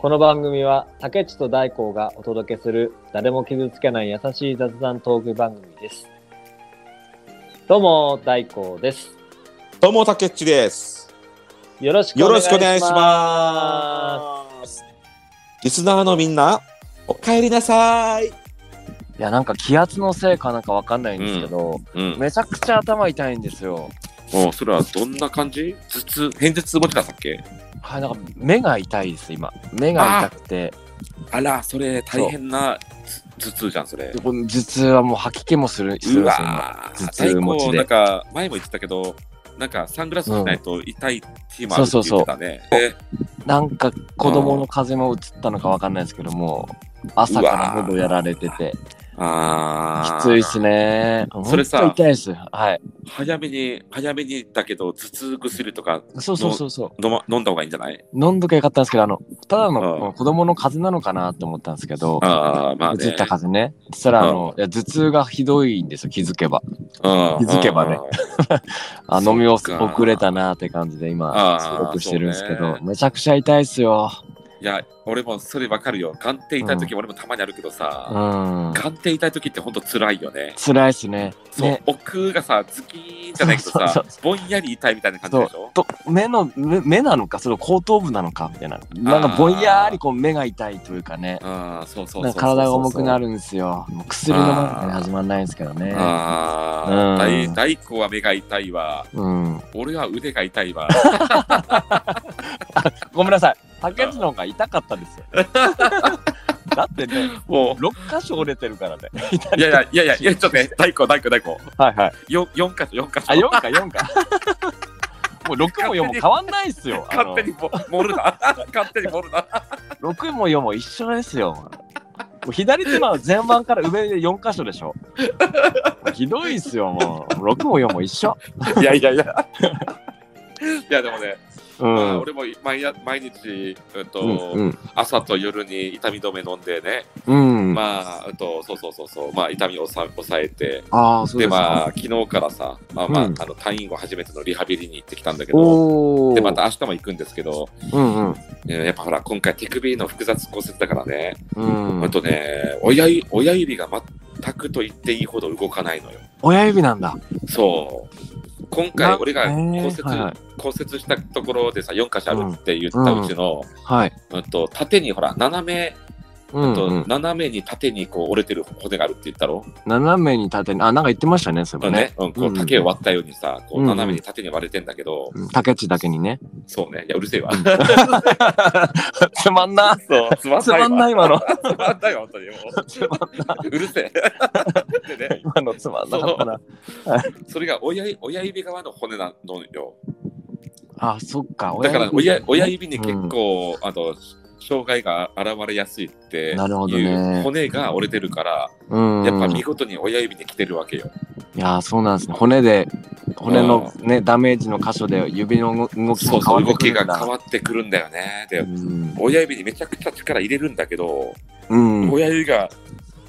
この番組は竹内と大光がお届けする誰も傷つけない優しい雑談トーク番組です。どうも大光です。どうも、たけっちです。よろしくよろお願いします。しくお願いします。リスナーのみんな、お帰りなさい。いやなんか気圧のせいかなんかわかんないんですけど、うん。めちゃくちゃ頭痛いんですよ。もう、それはどんな感じ？頭痛、偏頭痛持ちだったっけ？はい、なんか目が痛いです今。目が痛くて、あら、それ大変な頭痛じゃん、それ。で。この頭痛はもう吐き気もするうわ頭痛持ちで。なんか、前も言ってたけど、なんかサングラスしないと痛い日もあるって言ってたね。え？なんか子供の風邪も移ったのかわかんないですけども朝から喉やられててあーきついっすね。それさ痛いです。はい。早めに、早めにだけど、頭痛薬とかそうそうそうそう。飲,、ま、飲んだ方がいいんじゃない？飲んどきゃよかったんですけど、あの、ただうんの子供の風邪なのかなと思ったんですけど、ああ、まあね。移った風邪ね。そしたら、あの、いや頭痛がひどいんですよ、気づけば。うん気づけばね。あ、飲み遅れたなって感じで今、すごくしてるんですけど、ねめちゃくちゃ痛いっすよ。いや、俺もそれわかるよ。眼底痛い時、俺もたまにあるけどうさ、ん。眼底痛い時ってほんと辛いよね。辛いっすね。そう、ね。奥がさ、ズキーンじゃないけどさそうそ、ぼんやり痛いみたいな感じでしょ？と目の目目なのかそれ後頭部なのかみたいな。なんかぼんやりこう目が痛いというかね。ああ、そうそうそう体が重くなるんですよ。もう薬飲まなきゃ始まんないんですけどね。ああ、うん。大大根は目が痛いわ。うん。俺は腕が痛いわ。ごめんなさい。竹内の方が痛かったですよ。だってねも6箇所折れてるからね。う、いやいやいやいや、いやちょっとね、大根、大根、大根。はいはい。よ4箇所、4箇所。あ4か4か。もう6も4も変わんないっすよ。勝手にも盛るな。勝手に盛るな。6も4も一緒ですよ。もう左手の前腕から上で4箇所でしょ。ひどいっすよもう。6も4も一緒。いやいやいや。いやでもね、うまあ、ん俺も毎や毎日、うんとうんうん朝と夜に痛み止め飲んでね、うんまあ、うんとそうそうそうそう、まあ、痛みをさ抑えて、ああ、そうで。まあ、昨日からさ、まあまあ、うんあの退院後初めてのリハビリに行ってきたんだけど。で、また明日も行くんですけど、うんうん。えーやっぱほら、今回手首の複雑骨折だからね、うんあとね、親指親指が全くと言っていいほど動かないのよ。親指なんだ。そう。今回な俺が骨折,、はい。はい骨折したところでさ4箇所あるって言ったうちの、はい。うんと縦にほら斜め、うん、とうん。斜めに縦にこう折れてる骨があるって言ったろ、斜めに縦に、あ、なんか言ってましたね、それもね。ねうん、こううん竹を割ったようにさ、こううん斜めに縦に割れてんだけど、うん竹内だけにね。そうねいやうるせえわ つまんな。そうつまんつないわまんない今の。つまんないわ本当にもつまんな。ううるせえでね今のつまんなかったな。それが親指親指側の骨なのよあ、そっか。だから親指親指に結構、あの障害が現れやすいってなるほどいねう骨が折れてるから、うん。やっぱ見事に親指に来てるわけよ。いやー、そうなんですね。骨で、骨のね、ダメージの箇所で指の動き。が変わってくるんだよね。で、うん。親指にめちゃくちゃ力入れるんだけど、うん。親指が、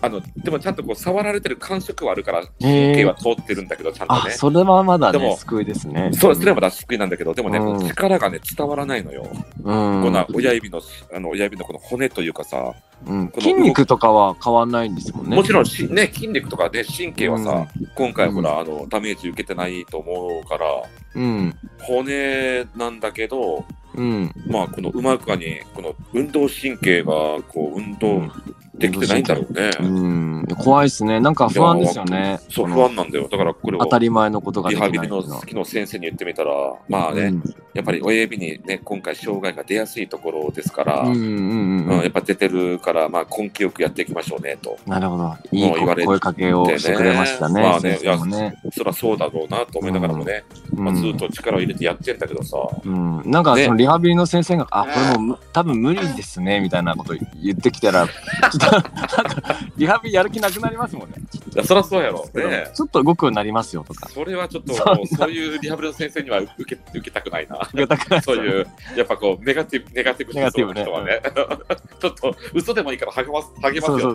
あの、でもちゃんとこう触られてる感触はあるから、へ神経ーは通ってるんだけど、ちゃんとあ、ね。それはまだね、でも救いですね。そう、それはまだ救いなんだけど、でもね、うん力がね、伝わらないのよ。うん。この親指の、あの親指のこの骨というかさ、うん、筋肉とかは変わんないんですもんね。もちろんし、ね、筋肉とかね、神経はさ、うん今回ほら、あの、ダメージ受けてないと思うから、うん。骨なんだけど、うん。まあ、このうまくに、この運動神経が、こう、運動できてないんだろうね。うん。怖いですね。なんか不安ですよね。そう、不安なんだよ。だから、これを当たり前のことがリハビリの時の先生に言ってみたら、まあね、うんやっぱり親指にね、今回障害が出やすいところですから、うん。やっぱ出てるから、まあ、根気よくやっていきましょうねと。なるほど。いい声かけをしてくれましたね。まあねね。そりゃそうだろうなと思いながらもね、まあ、ずっと力を入れてやってんだけどさ、うん、なんかねそのリハビリの先生が、あ、これもうむ多分無理ですねみたいなこと言ってきたら、ちょっとなんかリハビリやる気なくなりますもんね。やそりゃそうやろ。ねちょっと動くようになりますよとか。それはちょっとそうそういうリハビリの先生には受け受けたくないな。受けたくないそういう、やっぱこう、ネガティブ、ネガティブネガティブね人はね、ちょっと嘘でもいいから励ます、励ますよ。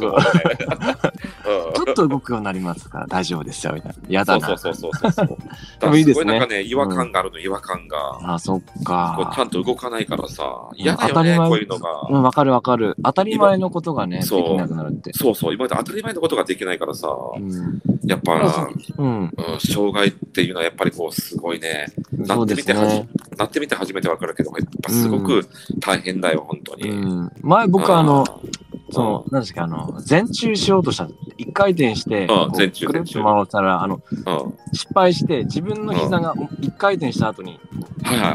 ちょっと動くようになりますから大丈夫ですよみたいな。嫌だな。そうそうそうそうそう。だでもいいですねなんかね、違和感があるの、違和感が。あ、そっこうちかゃ。んと動かないからさ、嫌だよね、当たり前こういうのが。うん、わかるわかる。当たり前のことがね、でそうきなくなるって。そうそう、今まで当たり前のことができないからさ、うん。やっぱ、うん。うん、障害っていうのはやっぱりこう、すごいね、なってみてはじね。なってみて初めてわかるけど、やっぱすごく大変だよ、本当うに。ん。前僕あの、ー、その、なんですか、あの、前宙しようとした。一回転して、こう前宙くるっと前宙回ったら、あの、うん、失敗して、自分の膝が一回転した後に、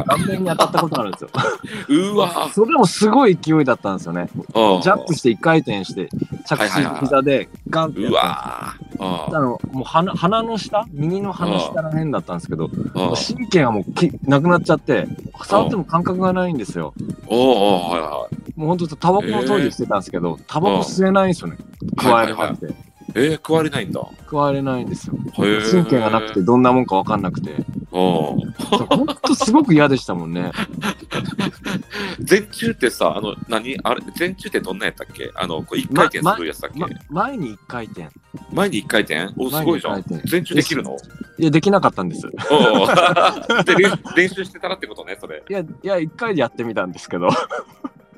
顔面に当たったことがあるんですよ。い。うわ それもすごい勢いだったんですよね。ージャンプして一回転して、着地膝でガンってやうわーあのもう鼻鼻の下？右の鼻下ら辺だったんですけどうん神経がもうきなくなっちゃって触っても感覚がないんですよ。おおおはいはもうほんとタバコの当時してたんですけど、タバコ吸えないんですよね。加えれなくて、い。えー、食われないんだ。加えれないんですよ。神経がなくてどんなもんか分かんなくて。おーほんとすごく嫌でしたもんね。前中ってさ、あの、何？あれ、前中ってどんなやったっけ？あの、こう一回転するやつだっけ、ま、前に一回転前に一回転？お、すごいじゃん。前に一回。転前中できるの？いやできなかったんです。で練練習してたらってことね、それ。やいや一回でやってみたんですけど。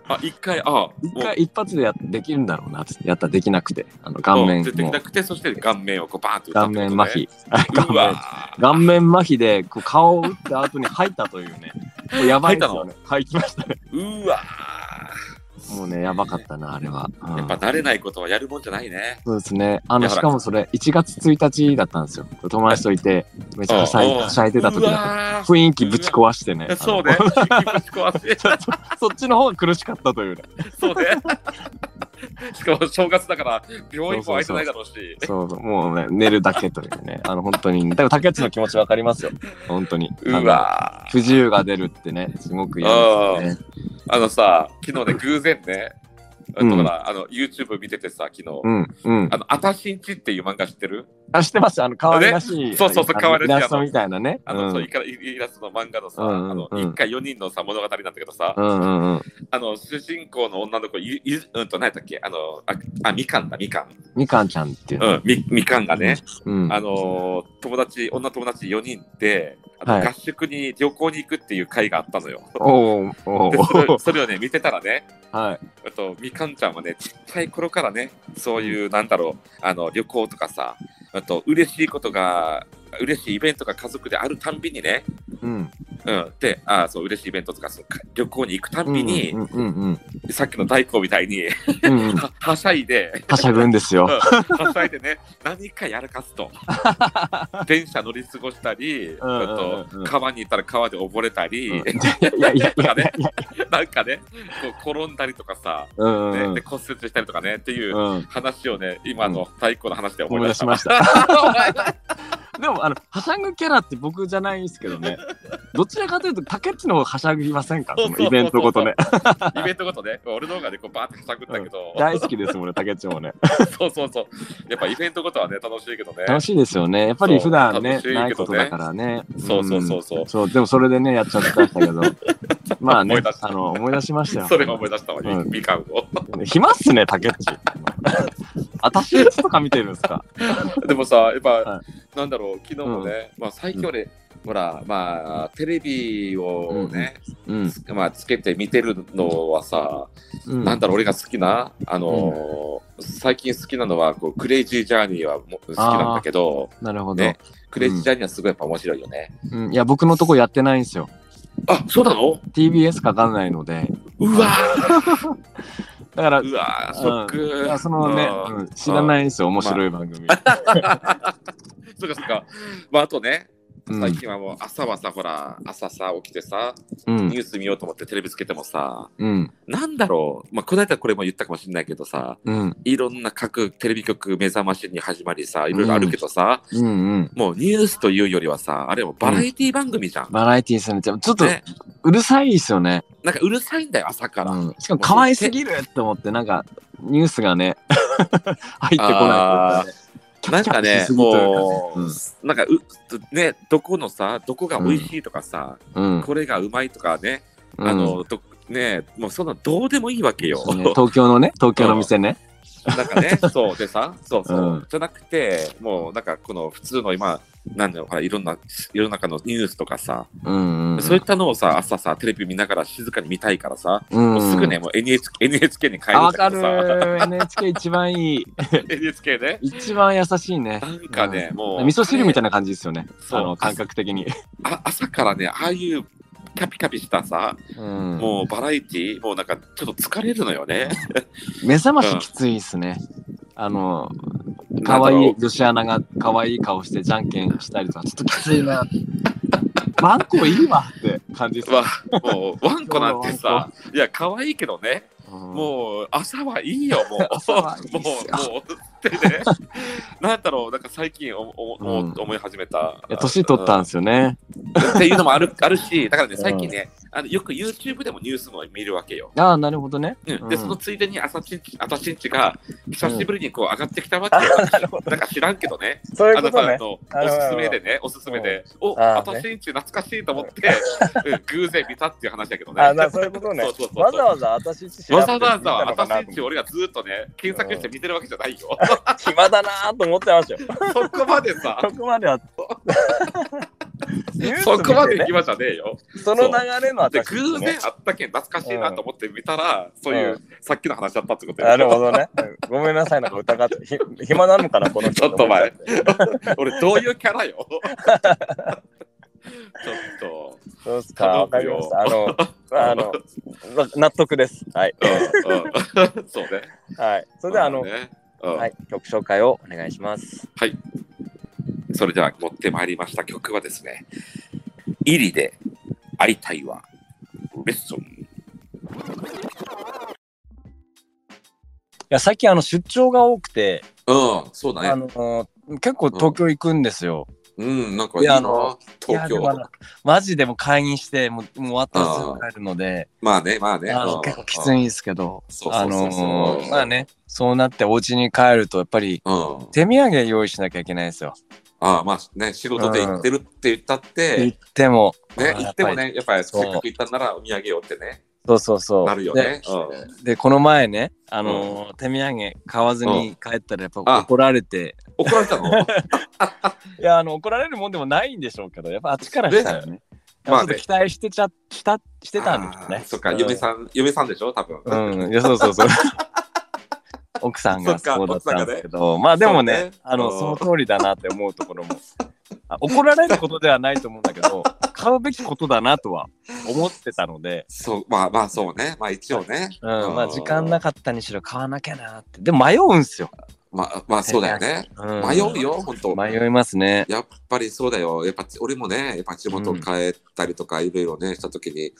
あ、一回、あ、一回一発でやできるんだろうなってやったらできなくて。あの顔面うんでできもなくて、そして顔面をこうバーンと、ね。面麻痺。顔面顔面麻痺でこう顔を打った後に吐いたというね。これやばいですよね。吐きましたね。ーうわもうねやばかったなあれは、うん。ーやっぱ慣れないことはやるもんじゃないね。そうですね。あのしかもそれ1月1日だったんですよ。友達といてめっちゃはしゃいうん。はしゃいでた。時うだわー。雰囲気ぶち壊してね。そうね。あのぶち壊せ そっちの方が苦しかったというね。そうね。しかも正月だから病院も空いてないだろうし。そうそう。もうね寝るだけというね。あの本当に。だから竹内の気持ちわかりますよ。本当に。うわ不自由が出るってねすごく嫌ですよね。あのさ、昨日ね、偶然ね、あうん。とほら、あの YouTube 見ててさ、昨日、うんうん。あの、あたしんちっていう漫画知ってる？あ知ってます？あの可愛らしいそうそうそうあの可愛らしいイラストみたいなね。あの、うん。そうイラストの漫画のさ、あの一家4人のさ物語なんだけどさ、あの主人公の女の子、いいうんと何やったっけ？あの、あ、あみかんだ、みかん。みかんちゃんっていうの？うん、みみかんがね、うん。あの友達、女友達4人で、合宿に旅行に行くっていう会があったのよ。おーおでそれーそれをね、見てたらね、はい。あとみかんちゃんはね、ちっちゃい頃からね、そういう、なんだろう、あの旅行とかさ、あと嬉しいことが、嬉しいイベントが家族であるたんびにね、うん。うん、で、あそう嬉しいイベントとかそ旅行に行くたんびに、うんうんうんさっきの大工みたいに、ははしゃいで、はしゃぐんですよ。うん。はしゃいでね、何かやらかすと。電車乗り過ごしたり、うんうんうんあと川に行ったら川で溺れたり、なんかね、こう転んだりとかさ、うんうん。ねで骨折したりとかねっていううん。話をね、今の太鼓の話で思い出し。ました でもあのはしゃぐキャラって僕じゃないんですけどね。どちらかというと竹内の方がはしゃぎませんか？イベントごとね。イベントごとね、俺の方がね、こうバーってはしゃぐんだけど、大好きですもんね竹内もね。そうそうそう。やっぱイベントごとはね、楽しいけどね。楽しいですよね。やっぱり普段ねね。ないことだからね。そうそうそうそう。そうでもそれでねやっちゃったんだけど。まあねあの思い出しましたよ。それが思い出したわ、うん。みかんを。暇っすね竹内あたしとか見てるんですか？でもさ、やっぱ、はなんだろう、昨日もね、まあ最近俺、ほら、まあ、テレビをね、うん。まあ、つけて見てるのはさ、うん。なんだろう、俺が好きな、あのー最近好きなのはこう、クレイジージャーニーはも好きなんだけど、なるほど、ねクレイジージャーニーはすごいやっぱ面白いよね。うん、いや僕のとこやってないんですよ。あ、そうなの？TBS かかんないので。うわ だからーうわーショック。そのね、知らないんですよ面白い番組、そうかそうか。まあ、あとね、うん最近はもう朝はさ、ほら、朝さ、起きてさ、うん。ニュース見ようと思ってテレビつけてもさ、うん。なんだろう、まあ、この間これも言ったかもしれないけどさ、うん。いろんな各テレビ局目覚ましに始まりさ、いろいろあるけどさ、うんうん。もうニュースというよりはさ、あれもバラエティ番組じゃん。バラエティーですね。ちょっとね、うるさいですよね、なんかうるさいんだよ、朝から。うん、しかも可愛すぎるって思ってなんかニュースがね 入ってこないというかねなんかね、もう、なんかう、ね、どこのさ、どこが美味しいとかさ、うん。これがうまいとかね、うんあの、どね、もうそんなどうでもいいわけよ。東京のね、東京の店ね。なんかね、そうでさ、そうそう、うんじゃなくて、もうなんかこの普通の今、なんだろう、ほらいろんな世の中のニュースとかさ、うんうん。そういったのをさ、朝さ、テレビ見ながら静かに見たいからさ、うんもうすぐね、もう NHK, NHK に変えあ、るんだけどさ、る。NHK 一番いい。NHK ね、一番優しいね。なんかね、もう、味噌汁みたいな感じですよね。そう感覚的に。あ朝からね、ああいうキャピキャピしたさ、うんもうバラエティー、もうなんかちょっと疲れるのよね。目覚ましきついっすね。あの、可なんだろ愛い女子アナが可愛い顔してじゃんけんしたりとか、ちょっときついな。ワンコいいわって感じです。わもうワンコなんてワさ、いや、可愛いけどね、うんもう朝はいいよ、もう。朝はいいっもう、ってね。なんだろう、なんか最近おおおうん思い始めた。年取ったんですよね。っていうのもあるあるし、だからね、うん最近ね、あのよく YouTube でもニュースの見るわけよ。ああ、なるほどね。うんで、うんそのついでに朝ちんち、朝ちんちが久しぶりにこう上がってきたわけよ。なんか知らんけどね。そういうことね。おすすめでね、おすすめで、お、あーあたしんち懐かしいと思って、うん偶然見たっていう話だけどね。あ、なそういうことね そうそうそう。わざわざ私んちわざてわざ私んち俺がずっとね、検索して見てるわけじゃないよ。暇だなと思ってましたよ。そこまでさ、そこまでは。ニュースそこまで見てね暇じゃねえよ。その流れので、私偶然あったけん懐かしいなと思って見たら、そういう、さっきの話だったってことよなるほどね。うんごめんなさい、なんか疑って。ひ暇なのかな、この人。ちょっと前俺どういうキャラよ。ちょっと。そうっすか、わかりました。あの、あの、わ納得です。はい。うんうんそうね。はい。それでは、あの、はい、曲紹介をお願いします。はい。それでは持ってまいりました曲はですね、イリで会いたいわ。レッスン。いや、最近あの出張が多くて、うん、そうだあね。の結構東京行くんですよ。うん、なんかいいなあの。東京。でもあのマジでもう会議して、もうもう終わったらすぐ帰るので、まあね、まあね。あのうん結構きついんですけど、あのーまあね、そうなってお家に帰ると、やっぱりうん。手土産用意しなきゃいけないですよ。ああまあね、仕事で行ってるって言ったっ行てっ、ても、ね、行ってもね、やっぱりせっかく行ったんならお土産をってね、そうそうそう。なるよね。でで、この前ね、あのー手土産買わずに帰ったらやっぱ怒られて、うん怒られたの？いや、あの、怒られるもんでもないんでしょうけど、やっぱあっちからしたらね、まあ期待してちゃ、した、してたんですね。そっか、うん嫁さん、嫁さんでしょ、多分。うん、いや、そうそうそう。奥さんがそうだったんですけど、まあでもね、あの、うんその通りだなって思うところも、あ怒られることではないと思うんだけど、買うべきことだなとは思ってたので、そう、まあまあそうね。まあ一応ね。うん、まあ時間なかったにしろ買わなきゃなって。でも迷うんすよ。まあまあそうだよね。うん迷うよ、本当。迷いますね。やっぱりそうだよ。やっぱ俺もね、やっぱ地元帰ったりとかいろいろね、したときに、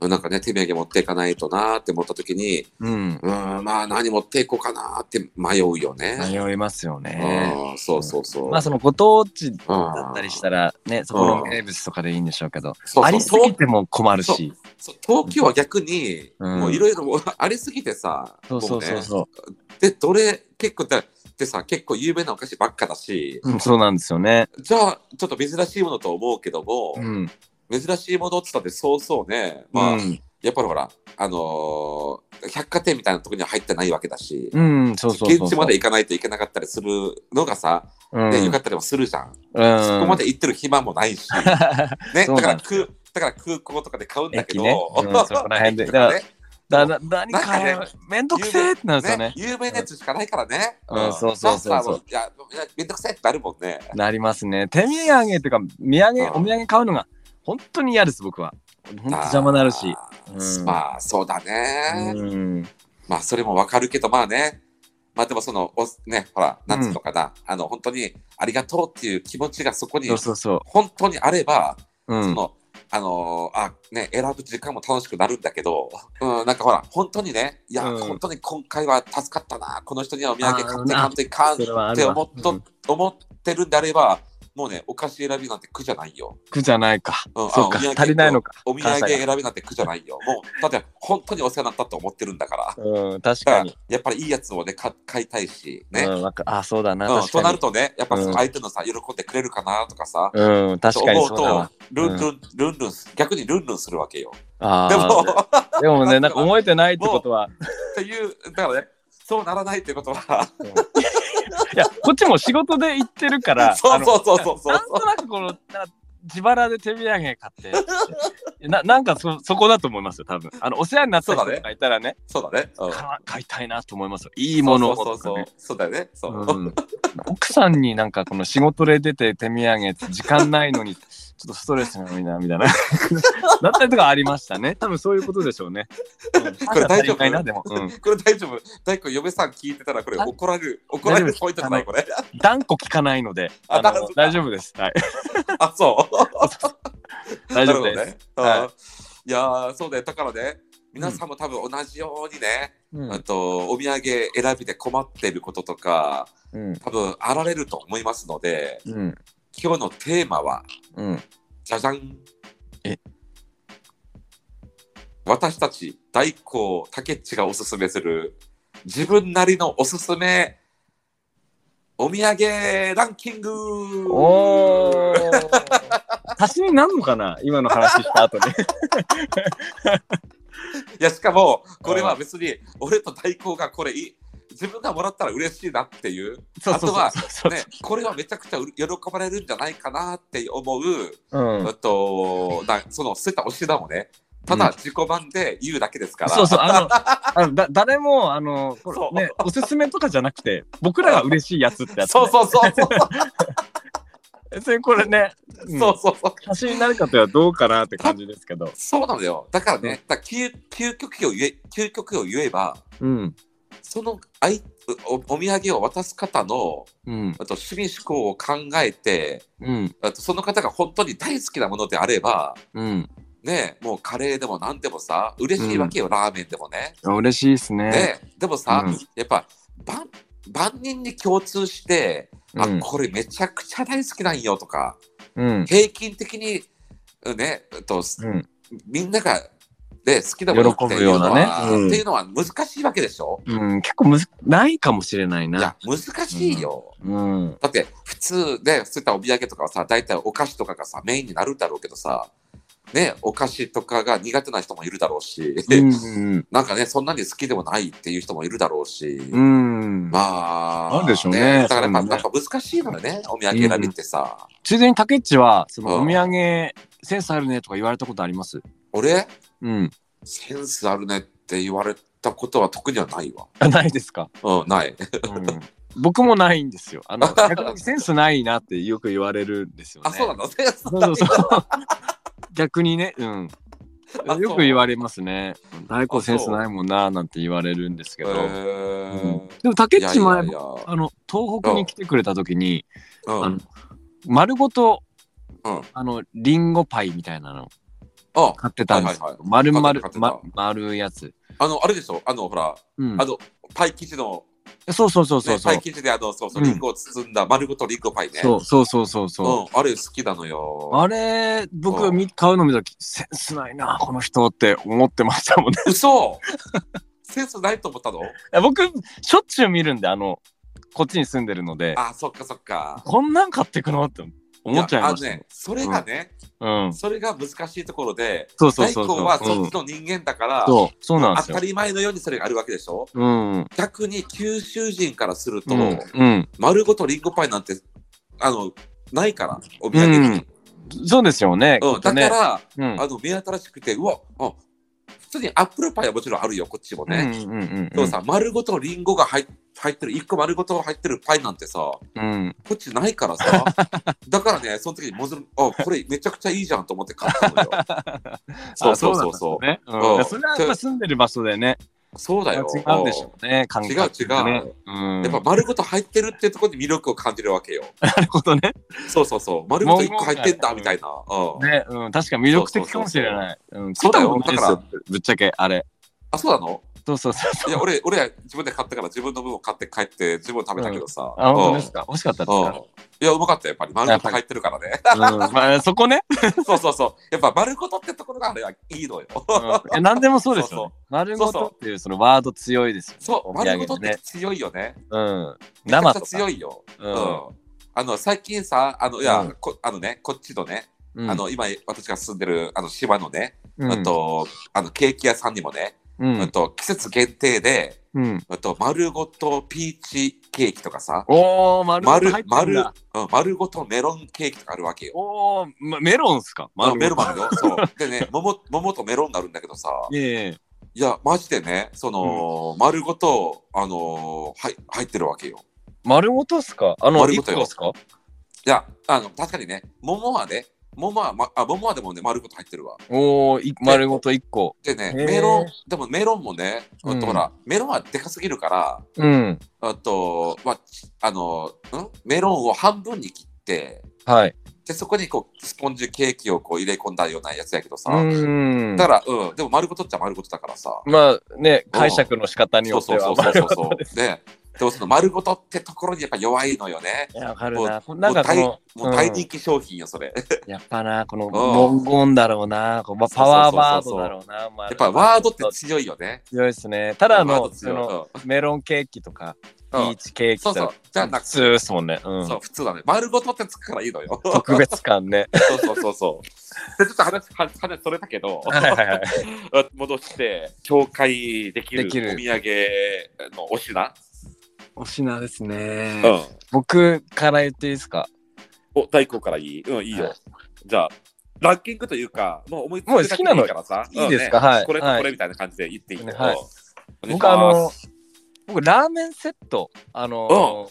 なんかね、手土産持っていかないとなーって思ったときに、うん。うん、まあ何持っていこうかなーって迷うよね。迷いますよね。うん、そうそうそう。まあそのご当地だだったりしたらね、そこの名物とかでいいんでしょうけど、そうそうありすぎても困るし。そう東京は逆に、うんもういろいろありすぎてさ、そうそうそうそもうねで、どれ、結構だ、でさ、結構有名なお菓子ばっかだし、う。うん、そうなんですよね。じゃあ、ちょっと珍しいものと思うけども、うん。珍しいものって言ったってそうそうね、まあ、うんやっぱりほら、あのー百貨店みたいなところには入ってないわけだし、うん、そうそうそうそう。現地まで行かないといけなかったりするのがさ、うん、ねよかったりもするじゃん。うん、そこまで行ってる暇もないし、ね、そうだからなんですよ空だから空港とかで買うんだけど、駅ねだなんかねめんどくせえってなるんですよね。有名なやつしかないからね。うんそうそうそうそうさあさあいや、めんどくせえってなるもんね。なりますね。手土産っていうか、土産、うんお土産買うのが本当に嫌です、僕は。本当邪魔なるし。うんまあ、そうだね。うん。まあ、それもわかるけど、まあね。まあでもその、おね、ほら、なんつうのかな、あの、本当にありがとうっていう気持ちがそこにそうそうそ本当にあれば、う。うん。その、あのーあ、ね、選ぶ時間も楽しくなるんだけど、うん、なんかほら、本当にね、いや、うん本当に今回は助かったな、この人にはお土産買って買っていかんって思っと、うん思ってるんであれば、もうね、お菓子選びなんて苦じゃないよ。苦じゃないか。うんそうかあお土産、足りないのか。お土産選びなんて苦じゃないよ。もう、だって本当にお世話になったと思ってるんだから。うん、確だかに。やっぱりいいやつをね、か買いたいし、ね。うん、あ、そうだな。うん、と。なるとね、やっぱうん相手のさ、喜んでくれるかなとかさ、うん、確かにそうだわと。、ルンルン、ルンルン、逆にルンルンするわけよ。あでも、あ、でもね、なんか覚えてないってことは、っていう、だからね、そうならないってことは、いや、こっちも仕事で行ってるから、そうそうそうそうそうなんとなくこの、な自腹で手土産買って、ななんかそそこだと思いますよ、多分。あの、お世話になった人がいたらね、そうだね。うんか買いたいなと思いますよ。いいものをそうそうそう。そうだよね。そう。うん奥さんになんかこの仕事で出て手土産時間ないのにちょっとストレスが多いなみたいな。だったりとかありましたね。多分そういうことでしょうね、うん、これ大丈夫。なでも、うん、これ大丈夫。大工嫁さん聞いてたらこれあ怒られる怒られるポイントじゃないこれ。断固聞かないのであのあ大丈夫です。はい。あそう。大丈夫です、ねはいうん。い。やーそうだよ。だからね皆さんも多分同じようにね、うん。あとお土産選びで困ってることとかうん。多分あられると思いますのでうん今日のテーマはうん。じゃじゃんえ？私たち大工竹内がおすすめする自分なりのおすすめお土産ランキング。おー。足しになんのかな？今の話した後に。いやしかもこれは別に俺と大工がこれいい自分がもらったら嬉しいなっていうあとはねこれはめちゃくちゃう喜ばれるんじゃないかなって思う、うん。あとなその捨てたお品もねただ自己満で言うだけですから、そうそう、あの、あの だ誰も、あの、ね、おすすめとかじゃなくて、僕らが嬉しいやつってやつ、ね。そうそうそう。そ う別にこれね、うん。そうそうそう。写真になるかとはどうかなって感じですけど。そうなのよ。だからねだ究究極を言え究極を言えばうん。そのあいおお土産を渡す方のうん。あと趣味思考を考えてうん。あとその方が本当に大好きなものであればうん。ねもうカレーでも何でもさ嬉しいわけよ、ラーメンでもね。あ嬉しいですね。ねでもさ、うんやっぱ万万人に共通して、あうんこれめちゃくちゃ大好きなんよとかうん。平均的にねえっとうん。みんなが、ね、好きなものっていうのは喜ぶようなね。うん。っていうのは難しいわけでしょ、うん、結構むずないかもしれないいやな。難しいよ。うん。だって普通ねそういったお土産とかはさ大体お菓子とかがさメインになるだろうけどさねお菓子とかが苦手な人もいるだろうし、うん。なんかねそんなに好きでもないっていう人もいるだろうし、うん。まあなんでしょうね。だからやっぱ,、ね。やっぱ難しいのよねお土産選びってさ、ついでに竹内は、そのうん。お土産、センスあるねとか言われたことあります？俺？うん。センスあるねって言われたことは特にはないわ。あ ないですか？うんない。うん。僕もないんですよ。あの 逆にセンスないなってよく言われるんですよね。あそうなの？センスそうそう。そう 逆にね、うん。よく言われますね。大根センスないもんななんて言われるんですけど。へうん。ーでも竹内前あの東北に来てくれた時に、うん。あの丸ごとうん。あのリンゴパイみたいなの。あ買ってたんですよ。丸々ま丸いやつ。あのあれでしょ？あのほらうんあ。のパイ生地のそうそうそうそうパイ。生地であのそうそううんリンゴを包んだ丸ごとリンゴパイね。そうそうそうそうそう。うん、あれ好きなのよ。あれ、僕うんみ買うの見たとき、センスないな、この人って思ってましたもんね。嘘？センスないと思ったの？僕、しょっちゅう見るんで、あの、こっちに住んでるので、あ、そっかそっか。こんなん買ってくの？って思っちゃいましたやあのね、それがね、うん。それが難しいところで、そうそうそうそう。はうんそっちの人間だから、そう、そうなん当た。り前のようにそれがあるわけでしょ？うん。逆に九州人からすると、うん。うん。丸ごとリンゴパイなんて、あの、ないから、お土産に。そうですよね。うんだから、うん。あの、目新しくて、うわ、あ普通にアップルパイはもちろんあるよ、こっちもね。うんうんうんでもさ、丸ごとリンゴが入っ入ってる、一個丸ごと入ってるパイなんてさ、こうん。っちないからさ、だからね、その時にもずる、あ、これめちゃくちゃいいじゃんと思って買ったのよ。そうそうそうそう。ね。ううんん。それはやっぱ住んでる場所でね、そうだよ。違うんでしょうね、違う違うね。うん。やっぱ丸ごと入ってるっていうところに魅力を感じるわけよ。なるほどね。そうそうそう。丸ごと一個入ってんだみたいな。うん。ね、うん、確かに魅力的かもしれない。うん、そうだよ食ったことないですよぶっちゃけ、あれ。あ、そうなの？そうそうそうそう。いや、俺、俺は自分で買ったから自分の分を買って帰って自分食べたけどさ。あ、本当ですか？か美味しかったですか？いや、うまかったよ、やっぱり。丸ごと入ってるからね。うん、まあ、そこね。そうそうそう。やっぱ丸ごとってところがあれはいいのよ。うん、何でもそうですよ、ね。そう丸ごとっていうそのワード強いですよ、ね。そう、丸ごとってね。強いよね。うん。生とか。強いよ。ううんん。あの、最近さ、あの、いや、うんこあのね、こっちのね、うんあの、今、私が住んでる、あの、島のね、うんあと、あの、ケーキ屋さんにもね、うんあと、季節限定で、うん。あと、丸ごとピーチケーキとかさ、おー、丸ごと丸丸丸ごとメロンケーキとかあるわけよ。おー、ま、メロンっすか？あメロンあるよ。そう。でね、桃桃とメロンになるんだけどさ、いえいや、マジでね、その、丸ごと、あのーはい、入ってるわけよ。丸ごとっすか？あの、一丸ごとよいや、あの、確かにね、桃はね、桃は、ま、あ、桃はでもね、丸ごと入ってるわ。おー、い丸ごと一個。でね、メロン、でもメロンもね、うんあとほら、メロンはでかすぎるから、うん。あと、まあ、あの、ん？メロンを半分に切って、はい。で、そこにこう、スポンジケーキをこう入れ込んだようなやつやけどさ、うん。だから、うん、でも丸ごとっちゃ丸ごとだからさ、まあね、解釈の仕方によってはそうそうそうそう丸ごそうとです。で、でもその丸ごとってところにやっぱ弱いのよね。いや、わかるな。もなんかこの、もう大人気商品よ、それ。やっぱな、このん文言だろうな、こうまあパワーワードだろうな。ややっぱワードって強いよね。強いですね。ただあのそのメロンケーキとか、ピうんーチケーキとかそうそう、じゃあなく普通ですもんね。うんそう、普通だね。丸ごとってつくからいいのよ。特別感ね。そうそうそうそう。で、ちょっと話、話、話それたけど、はいはいはい。戻して、紹介できるお土産のお品。お品ですね。うん。僕から言っていいですか？お、大根からいい？うん、いいよ。はい。じゃあ、ランキングというか、もう思いつもうき好きなのからさ。いいですかうんね。はいはい。これとこれみたいな感じで言っていいの。はい。お願いし僕あの僕ラーメンセット、あの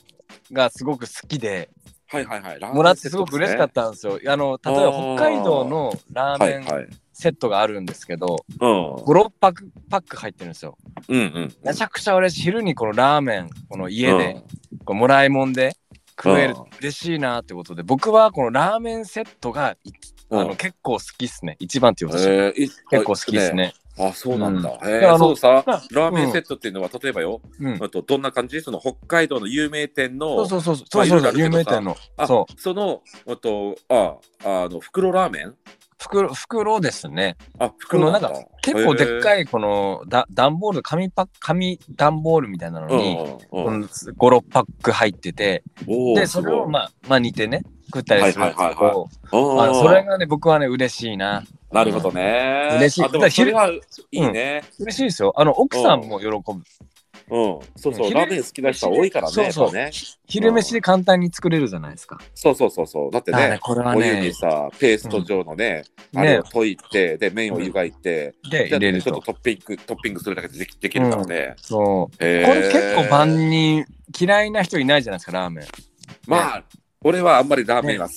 ーがすごく好きで、はいはいはい。もらってすごく嬉しかったんですよ。あの、例えば北海道のラーメンはい。セットがあるんですけど、うん。5、6パックパック入ってるんですよ。うんうん。めちゃくちゃ嬉しい。昼にこのラーメン、この家で、こうもらいもんで食えるうん嬉しいなってことで、僕はこのラーメンセットがいうん、あの結構好きっすね。一番って言うと、えーい結構好きっす。ね。あ、そうなんだ。うんへであのーそうさ、まあラーメンセットっていうのは、例えばよ、うん。あとどんな感じ？その北海道の有名店の、そうそうそうまあそうそう有名店の。あそう。その、あと、あ、あの、袋ラーメン？袋、袋ですね。あ、このなんか袋なんだ。結構でっい。かいこのだ段ボール、紙パック、紙段ボールみたいなのに、うんうんこの5、6パック入ってて、で、それをまあ、まあ似てね、食ったりするんですけど、あのそれがね、僕はね、嬉しいな。なるほどね。嬉しいあでもそれはいいね。嬉しいですよ。あの、奥さんも喜ぶ。うん。そうそう、昼ラーメン好きな人は多いからね。そうそうね。昼飯で簡単に作れるじゃないですか。そうそうそうそう。だってねね、、これはお湯にね、さ、ペースト状のね、あれねを溶いて、で、麺を湯がいて、で入れるとちょっと。トッピング、トッピングするだけでできるからね。そう。これ結構万人嫌いな人いないじゃないですか、ラーメン。まあ、俺はあんまりラーメンは、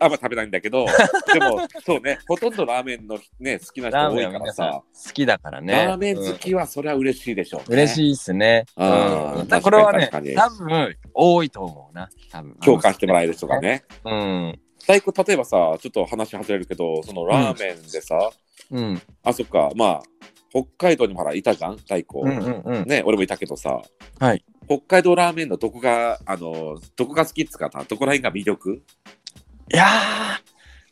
あんま食べないんだけど、でも、そうね、ほとんどラーメンのね、好きな人多いからさ、好きだからね。ラーメン好うんきはそれは嬉しいでしょう、ね。嬉しいっすね。うんこれはね、多分多いと思うな。多分共感してもらえる人が。ね。うん。大根、例えばさ、ちょっと話外れるけど、そのラーメンでさ、うん。あ、そっか、まあ、北海道にもほらいたじゃん、大根。うんうんうん。ね、俺もいたけどさ、はい。北海道ラーメンのどこが、あの、どこが好きっつうかな、どこら辺が魅力？いや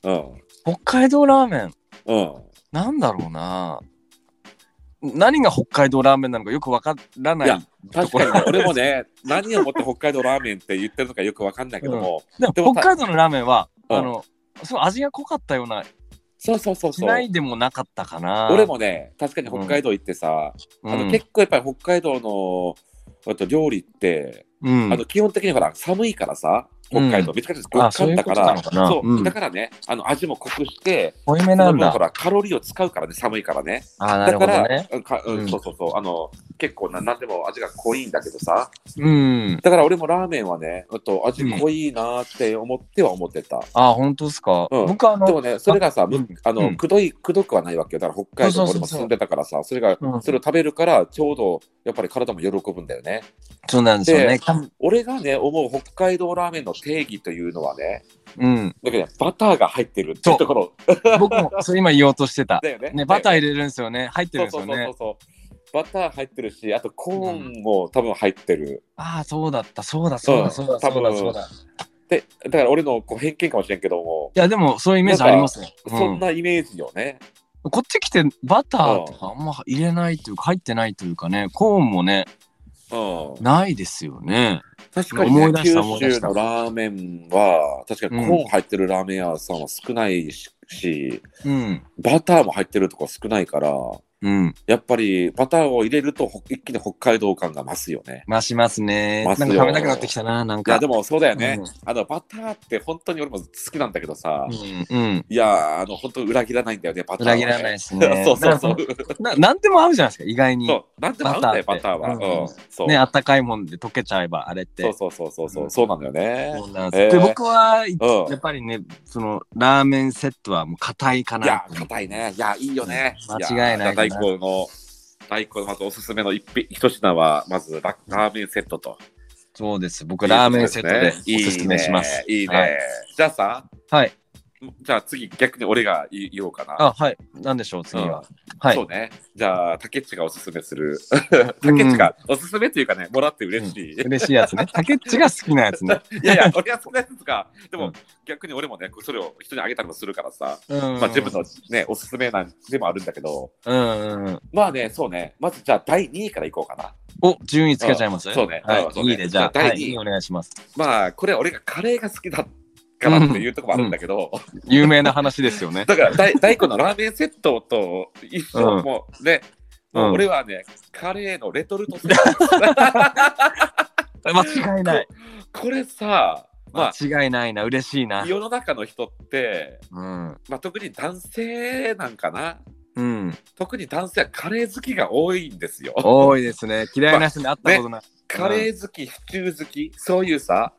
うん。ー、北海道ラーメン、うん。なんだろうな。何が北海道ラーメンなのかよくわからないい。や確かにね、俺もね、何をもって北海道ラーメンって言ってるのかよくわかんないけども、でもでも北海道のラーメンは、うんあの、すごい味が濃かったような、そうそうそうそう。しないでもなかったかな。俺もね、確かに北海道行ってさ、うん、あの結構やっぱり北海道のあと料理って、うん、あの基本的にほら寒いからさ、北海道、うんめちゃくちゃ極寒だから、あそうだからね、あの味も濃くして、濃いめなんだほ。らカロリーを使うからね、寒いからね。あーなるだから、ほどね。うんかうんうんそうそうそう、あの結構な何でも味が濃いんだけどさ、うん。だから俺もラーメンはね、あと味濃いなーって思っては思ってた。あー、本当ですか？うん僕あの、でもね、それがさ、あの、うんくどい、くどくはないわけよ。だから北海道俺も住んでたからさ、それが、うんそれを食べるから、ちょうど、やっぱり体も喜ぶんだよね。そうなんですよねで。俺がね、思う北海道ラーメンの定義というのはね、うん。だけどね、バターが入ってるっていうところ僕もそれ今言おうとしてた。だよね。ね、バター入れるんですよね。入ってるんですよねそうそうそう。バター入ってるし、あとコーンも多分入ってる。ああ、そうだった、そうだ、そうだ、そうだ、そうだ、そうだ。で、だから俺のこう偏見かもしれんけども、いや、でも、そういうイメージありますね。そんなイメージよね。こっち来てバターとかあんま入れないというか入ってないというかねコーンもねうん。ないですよね。確かに、ね、九州のラーメンは、確かにコーン入ってるラーメン屋さんは少ないし、うん。バターも入ってるとこ少ないから、うん。やっぱりバターを入れるとほ一気に北海道感が増すよね。増しますね。なんか食べたくなってきたななんか。いやでもそうだよね、うん。あのバターって本当に俺も好きなんだけどさ、うん、うん、いやあの本当裏切らないんだよねバターは、ね、裏切らないですね。そうそうそう。ななんでも合うじゃないですか意外に。そう。なんでも合うんだよババターは、うんうん。そう。ねあったかいもんで溶けちゃえばあれって。そうそうそうそうそう、なん。だよね。そうなんですえー。で僕はやっぱりねそのラーメンセットはもう硬いかいなや硬いね。いやいいよね、うん。間違いないや大根の大根のまずおすすめの一品一品はまずララーメンセットと。そうです。僕ラーメンセットでいいおすすめします。いいね。いいね、はい。じゃあさはいじゃあ次逆に俺が言言おうかなあはいなんでしょう次はうんはいそうね。じゃあ、竹内がおすすめする。竹内がおすすめっていうかね、もらって嬉しい。嬉しいやつね。竹内が好きなやつね。いやいや、俺は好きなやつか。でも、うん逆に俺もね、それを人にあげたりもするからさ、うん。まあ自分のね、おすすめなんでもあるんだけど、うんうんうん。まあね、そうね、まずじゃあ第2位からいこうかな。お、順位つけちゃいます？うんそうねはいいいね。じゃあ、第はい、二位いいお願いします。まあ、これは俺がカレーが好きだからっていうところもあるんだけど、有名な話ですよね。だから大大根のラーメンセットと一緒、うんもうね、もううん俺はね、カレーのレトルトセット 間違いない。これさ、まあ、間違いないな。嬉しいな。世の中の人って、うん。まあ、特に男性なんかなうん。特に男性はカレー好きが多いんですよ。多いですね。嫌いな人に会ったことない。カレー好き、シチュー好き、そういうさ、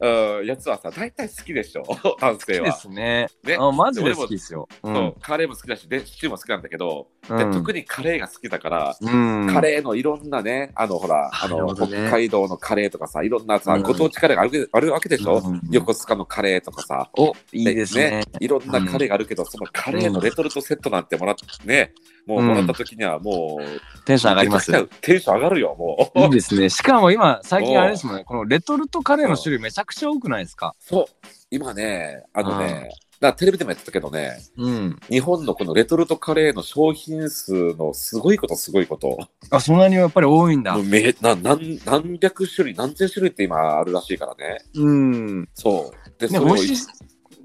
うん、やつはさ、大体好きでしょ、男性は。ですね。ねあマジで好きですよ。う。そうんカレーも好きだし、でシチューも好きなんだけど、うんで特にカレーが好きだから、うん。カレーのいろんなね、あのほら、あの、ね北海道のカレーとかさ、いろんなさ、うんご当地カレーがあるあるわけでしょ、うん横須賀のカレーとかさ、お、いいですね。いろんなカレーがあるけど、そのカレーのレトルトセットなんてもらってね、もうもらった時にはもう、テンション上がりますテンション上がるよ、もう。いいですね。しかも今、最近あれですもんね、このレトルトカレーの種類めちゃくちゃ多くないですか？そう、今ね、あのうんね、だテレビでもやってたけどね、うん。日本のこのレトルトカレーの商品数のすごいことすごいこと。あ、そんなにやっぱり多いんだ。めな何何百種類、何千種類って今あるらしいからね。うん。そう。で、ね、それを美味し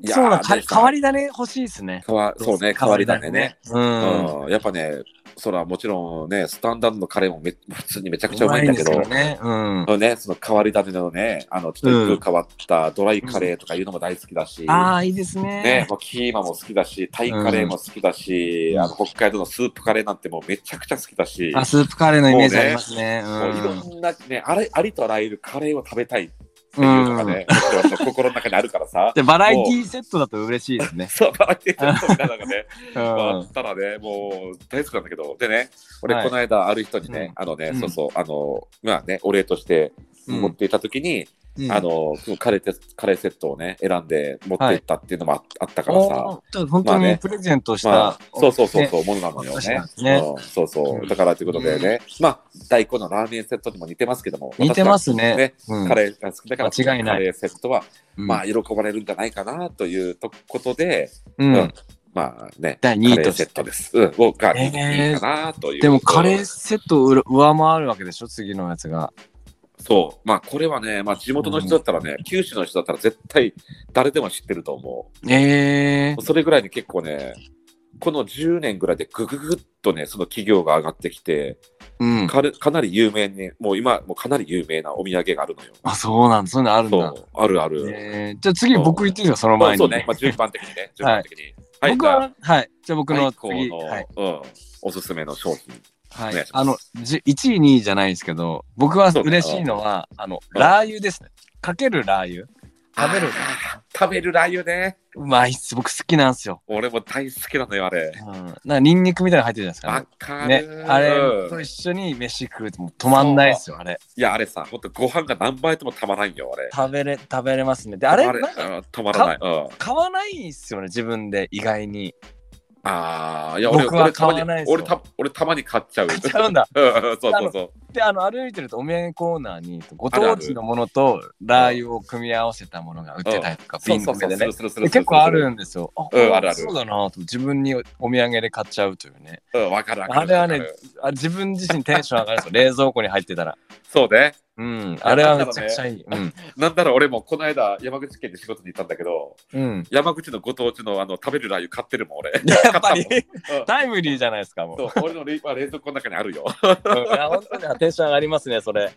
い。いやそうだ、か変わり種欲しいですね。かわそうね、変わり種ね。。うん。うん、やっぱね、そらもちろんね、スタンダードのカレーもめ普通にめちゃくちゃううまいんだけど、ね。うね、その変わり種のね、あの、ちょっと一風変わったドライカレーとかいうのも大好きだし、ああ、いいですねね。、もうキーマも好きだし、タイカレーも好きだし、うんあの北海道のスープカレーなんてもうめちゃくちゃ好きだし、あ、スープカレーのイメージありますね。いろうんなね、あれありとあらゆるカレーを食べたいっていうのがね、私の心の中にあるからさ。で、バラエティセットだと嬉しいですね。そう、バラエティーセットみたいなのがね、うまああんったらね、もう大好きなんだけど、でね、俺、はい。この間、ある人にね、あのね、うん。そうそう、あの、まあね、お礼としてうん持っていたときに、うん。あの、カレーテカレーセットをね、選んで持っていったっていうのもあ,、あったからさ、おーじゃあ本当まあね。にプレゼントした。まあ、そうそうそうねそう、ものなのよね。ね。うん、そうそう。だからということでね、まあ、大根のラーメンセットにも似てますけども、似てますね。ね。うん。カレーが好きだから、間違いない。カレーセットは、うん。まあ、喜ばれるんじゃないかなというとことで、うん。うん。まあね、第二位とセットです。うん、をがえー。いいかなという。でもカレーセットを上上回るわけでしょ？次のやつが。そう。まあ、これはね、まあ、地元の人だったらね、九州の人だったら絶対誰でも知ってると思ええう。それぐらいに結構ね、この10年ぐらいでぐぐぐっとね、その企業が上がってきて、うん。かれかなり有名に、もう今、もうかなり有名なお土産があるのよ。あ、そうなんだ。そういうのあるんだ。あるある。えー、じゃあ次僕言っていいですかその前に。そうね、まあ、順番的にね、順番的に。はい、僕は、はい。じゃあ僕の次。はい。うん、おすすめの商品。はいあの、じ1位、2位じゃないですけど、僕は嬉しいのは、あの、うんラー油ですね。かけるラー油。食べる。食べるラー油ね。うまいっす。僕好きなんですよ。俺も大好きなのよ、あれ。うん。なニンニクみたいなの入ってるじゃないわですか。かねる。。あれうんと一緒に飯食うともう止まんないっすよ、あれ。いや、あれさ、ほんとご飯が何倍ともたまらんよ、あれ。食べれ、食べれますね。で、あれ、あれなんかうんたまらない。うん。買わないっすよね、自分で、意外に。ああ、いや、俺、僕は俺たまに買わないですよ俺た、俺たまに買っちゃう。買っちゃうんだ。うんそうそうそう。で、あの、歩いてるとお土産コーナーに、ご当地のものとラー油を組み合わせたものが売ってたりとか、瓶そうそうそう。詰めでね。するするするで結構あるんですよ。あ、うんあるあるそうだなと自分にお土産で買っちゃうというね。うん、わかるわかる。あれはねわかるあ自分自身テンション上がるんですよ。冷蔵庫に入ってたら。そうね。うん。あれはめちゃくちゃいい。うん。なんだろう、俺もこの間、山口県で仕事に行ったんだけど、うん。山口のご当地のあの食べるラー油買ってるもん、俺。やっぱり？タイムリーじゃないですか、もう。そう俺の冷まあ冷蔵庫の中にあるよ。うんいや、本当にテンション上がりますね、それ。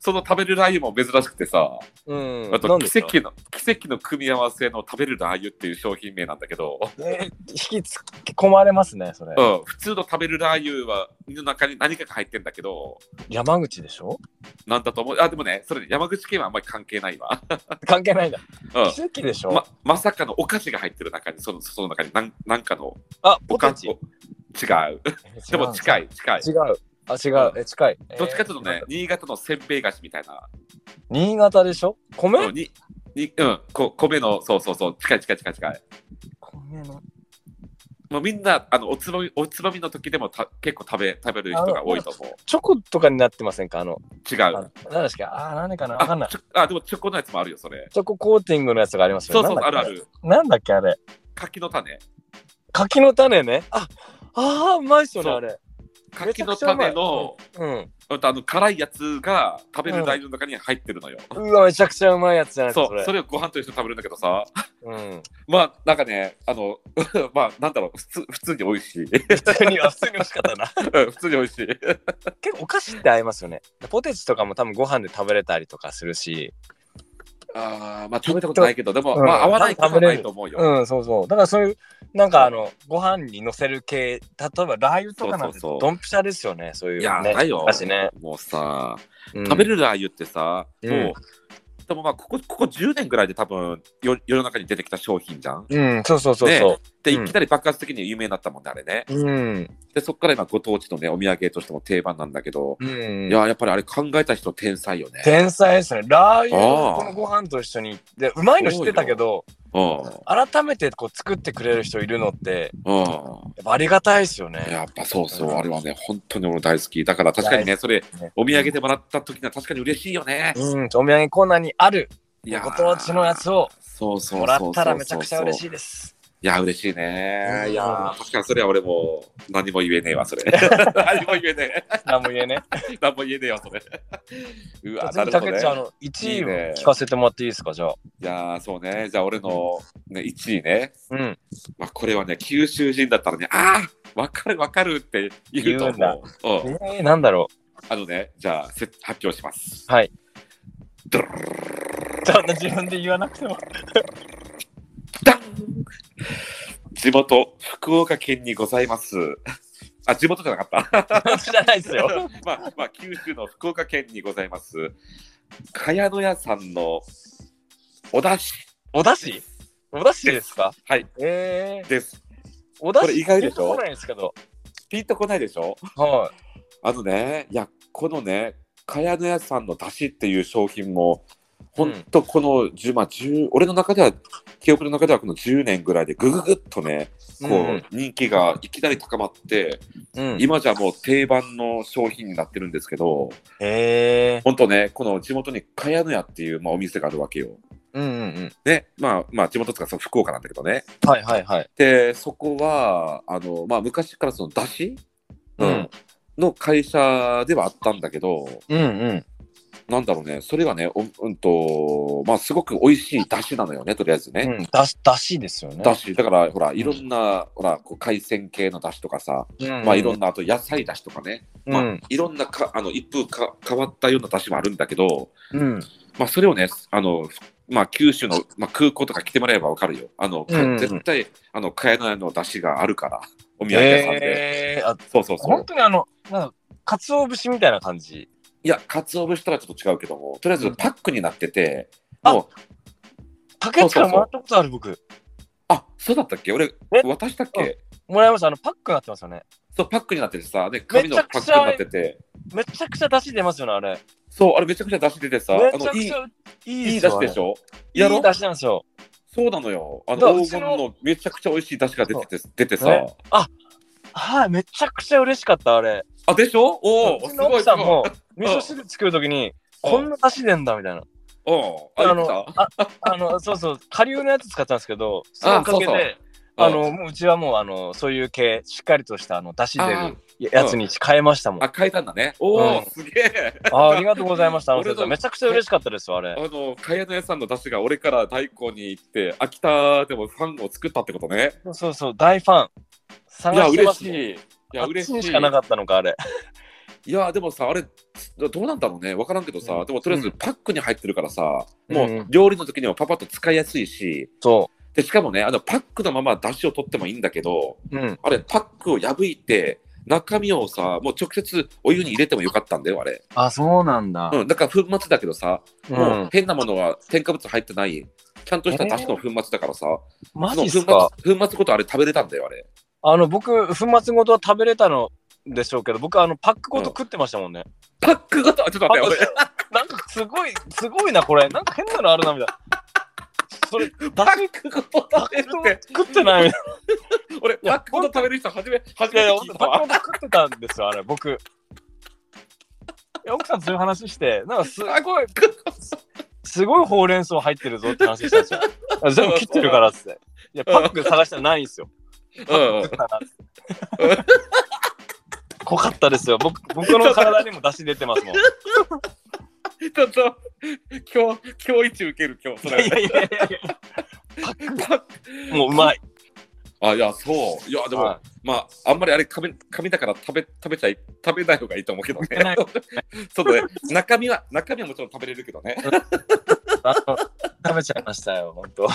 その食べるラー油も珍しくてさ、うん。あと奇跡の奇跡の組み合わせの食べるラー油っていう商品名なんだけど、えー引きつ込まれますね、それ。うん、普通の食べるラー油はの中に何かが入ってんだけど、山口でしょ？なんだと思う。あ、でもね、それね山口県はあんまり関係ないわ。関係ないんだ。うん奇跡でしょ、ままさかのお菓子が入ってる中に、そのその中になんなんかのあ、おポテチ。菓子を違う。でも近い。い、近い。違う。あ、違う。え、近い。どっちかというとねえー、新潟のせんべい菓子みたいな。新潟でしょ？米？うんににうん、こ米の、そうそうそう、近い近い近い近い。米の。もうみんな、あのおつまみおつまみの時でもた結構食べ食べる人が多いと思う。チョコとかになってませんか？あの、違う。何ですかあー、何かなわかんないあ。でもチョコのやつもあるよ、それ。チョココーティングのやつがありますよね。そうそう、あるある。なんだっけあれ？柿の種。柿の種ね。あ、あーうまいっすよね、あれ。柿の種の、うん。あの辛いやつが食べる台の中に入ってるのよ。うわ、めちゃくちゃうまいやつじゃないそう、それをご飯と一緒に食べるんだけどさ、うん。まあなんかね、あの、まあなんだろう、普通普通に美味しい。普通には普通に美味しかったな。うん普通に美味しい。結構お菓子って合いますよね。ポテチとかも多分ご飯で食べれたりとかするし。ああ、まあ食べたことないけど、でも、うんまあ合わないことはないと思うよ。うん、そうそう。だからそういう、なんかあの、ご飯にのせる系、例えばラー油とかなんてドンピシャですよね、そういう、ね。いや、だよお菓子ね。。もうさ、うん食べるラー油ってさ、うんもう、でもまあここ、ここ10年ぐらいで多分よ世の中に出てきた商品じゃん。うん、そうそうそうそう。で、うんいきなり爆発的に有名になったもんね、あれね。うん。で、そっから今、ご当地のね、お土産としても定番なんだけど、うん。いや、やっぱりあれ考えた人天才よね。天才ですね。ラー油このご飯と一緒に。で、うまいの知ってたけど、うん。改めてこう作ってくれる人いるのって、ありがたいですよね。やっぱそうそう、あれはね、本当に俺大好き。だから確かにね、それ、ねお土産でもらった時には確かに嬉しいよね。うん、お土産コーナーにあるご当地のやつをもらったらめちゃくちゃ嬉しい。いです。いや、嬉しいね。うんいやー、確かにそれは俺も何も言えねえわ、それ。何も言えねえ。何も言えね。何も言えねえわ、それ。うわ、な次、るほどねの、1位を聞かせてもらっていいですか、じゃあ。いやー、そうね。じゃあ俺の、ね、1位ね。うん。まあ、これはね、九州人だったらね、ああわかるわかるって言うと思う。うん、えー、なんだろあのね、じゃあせ発表します。う。はい。ドゥルルルルルルそんな自分で言わなくても。ダン地元、福岡県にございます。あ、地元じゃなかった。知らないですよ。まあ、まあ、九州の福岡県にございます。茅野屋さんのお出汁おだしおだしですか？はいえー、です。おだしこれ意外でしょ？ピンとこないですけど。ピンとこないでしょ？はあのね、いや、このね、茅野屋さんの出汁っていう商品も、ほんとこの10、まあ10、俺の中では、記憶の中ではこの10年ぐらいでぐぐぐっとね、い。こう、人気がいきなり高まって、うん。うん、今じゃもう定番の商品になってるんですけど、え本当ね、この地元に茅野屋っていう、まあ、お店があるわけよ。ー。うんうんうん。ね、まあ、まあ、地元とかそう福岡なんだけどね。はいはいはい。で、そこは、あの、まあ、昔からその出汁、うんの会社ではあったんだけど、うんうん。なんだろうね、それがね、おうんと、まあ、すごく美味しい出汁なのよね、とりあえずね。うん、だし、だしですよね。出汁だから、ほら、いろんな、ほら、こう海鮮系の出汁とかさ、うんまあ、いろんな、あと野菜出汁とかね、まあうん、いろんなか、あの、一風か変わったような出汁もあるんだけど、うん。まあ、それをね、あの、まあ、九州の、まあ、空港とか来てもらえばわかるよ。あの、かうんうん絶対、あの、茅野屋の出汁があるから、お土産屋さんで。えー、あそうそうそう本。当にあの、なんか、かつお節みたいな感じ。いや、鰹節とはちょっと違うけども、とりあえずパックになってて、あもう、竹内からもらったことある僕。あ、そうだったっけ？俺、え？渡したっけ？もらいました。あの、パックになってますよね。そう、パックになっててさ、で、紙のパックになってて、めちゃくちゃ出汁出ますよね、あれ。そう、あれめちゃくちゃ出汁出てさ、あの、いいいい出汁でしょ？いい出汁なんですよ。そうなのよ。あの黄金のめちゃくちゃ美味しい出汁が出てて、出てさね。はい、めちゃくちゃ嬉しかった、あれ。あ、でしょ？おお、うちのすごいさんも、味噌汁作るときに、こんな出汁出んだみたいな。おあ、あのああの、そうそう、顆粒のやつ使ったんですけど、そのおかげそうそうで、あの、もううちはもう、あの、そういう系、しっかりとした、あの、出汁出あるやつに変えましたもん。あ、変えたんだね。おお、うんすげえ。あありがとうございました。あ の俺の先生めちゃくちゃ嬉しかったですよ、あれ。あの、茅野屋さんの出汁が俺から大根に行って、秋田でもファンを作ったってことね。そうそうそう、大ファン。いや、探してます嬉しい。いや、嬉しい。しかなかったのか、あれ。いや、でもさ、あれ、どどうなんだろうね。わからんけどさ、うんでもとりあえずパックに入ってるからさ、うんもう料理の時にもパパッと使いやすいし、そで、しかもね、あの、パックのまま出汁を取ってもいいんだけど、う。うん。あれ、パックを破いて、中身をさ、もう直接お湯に入れてもよかったんだよ、あれ。あ、そうなんだ。うん、だから粉末だけどさ、う。もうん変なものは添加物入ってない、ちゃんとした出汁の粉末だからさ、マその粉ジっすか？末粉末ごとあれ食べれたんだよ、あれ。あの、僕、粉末ごとは食べれたのでしょうけど、僕、あの、パックごと食ってましたもんね。パックごと、あちょっと待って、なんか、すごい、すごいな、これ。なんか変なのあるな、みたいな。それ、俺、パックごと食べるって、作ってないみたい俺、パックごと食べる人初め、初めて聞いたわ。パックごと食ってたんですよ、あれ、僕。いや奥さんとそういう話して、なんかすごい、すごいほうれん草入ってるぞって話したんですよ。全部切ってるからって。いや、パック探したらないんですよ。うんうん濃かったですよ。僕僕の体にも出汁出てますもん。いちょっと、今日、今日一受ける、今日、それ。やいやいやいもううまい。あ、いや、そう。いや、でも、はまあ、あんまりあれ、紙紙だから食べ、食べちゃい、食べない方がいいと思うけどね。そうだね。中身は、中身はもちろん食べれるけどね。食べちゃいましたよ、本当。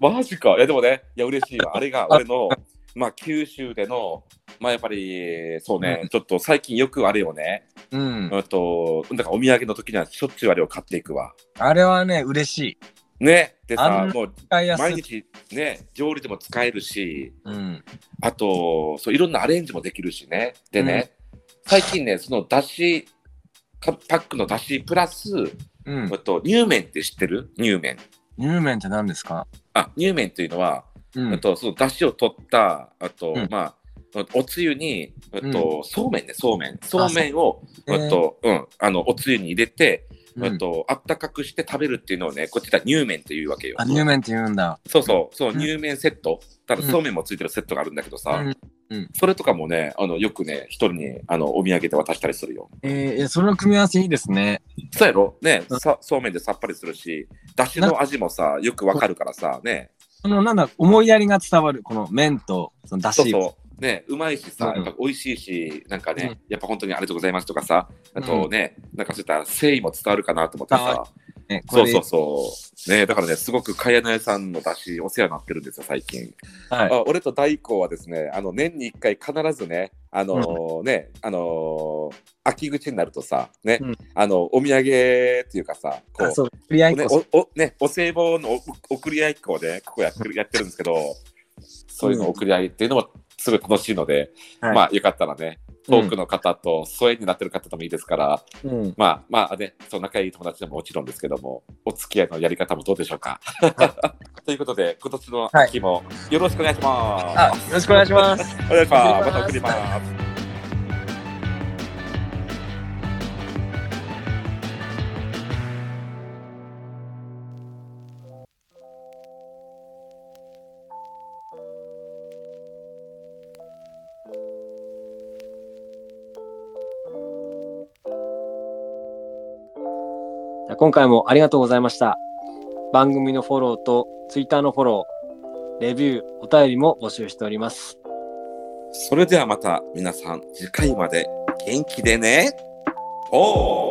マジか。いや、でもね、いや、嬉しいわ。あれが俺の、まあ、九州での、まあ、やっぱり、そうね、ちょっと最近よくあれをね、うん。うんと、だからお土産の時にはしょっちゅうあれを買っていくわ。あれはね、嬉しい。ね。であん、なさもう。毎日ね、調理でも使えるし、うん。あと、そういろんなアレンジもできるしね。でね、最近ね、そのだし、かパックのだしプラス、うんあ。と乳麺って知ってる？乳麺。乳麺って何ですか？あ、乳麺というのは、うんあとそのだしを取った、あと、うんまあ、おつゆに、あうんと、そうめんね、そうめん。そうめんを、そうえーあと、うん、あの、おつゆに入れて、うんあと、あったかくして食べるっていうのをね、こっちでは乳麺っていうわけよ。あ、乳麺って言うんだ。そうそう、そう、うん乳麺セット。ただ、うんそうめんもついてるセットがあるんだけどさ、うんうんそれとかもね、あの、よくね、一人に、あの、お土産で渡したりするよ。えー、いやその組み合わせいいですね。そうやろ？ね、うんさそうめんでさっぱりするし、だしの味もさ、よくわかるからさ、ね。その、なんだ、思いやりが伝わる、この麺と、そのだし。そうそう。ね、うまいしさ、うんやっぱ美味しいし、なんかね、やっぱ本当にありがとうございますとかさ、あとね、なんかそういった誠意も伝わるかなと思ってさ、ね、そうそうそう。ね、だからね、すごく茅野屋さんのだし、お世話になってるんですよ、最近。はい。あ俺と大光はですね、あの年に1回必ずね、あのーね、あのー秋口になるとさ、ね、うんあのお土産っていうかさ、こあ、う、そう、ね、こおおね、お歳暮のお送り合いっ子をね、ここやってるやってるんですけど、そういうの送り合いっていうのもすごい楽しいので、はいまあよかったらね、遠くの方と疎遠になってる方でもいいですから、うん。まあまあね、そう仲いい友達でももちろんですけども、お付き合いのやり方もどうでしょうか？ということで、今年の秋もよろしくお願いします。あ、よろしくお願いします。お願いしますまた送ります。今回もありがとうございました。番組のフォローと Twitter のフォロー、レビュー、お便りも募集しております。それではまた皆さん次回まで元気でね。おー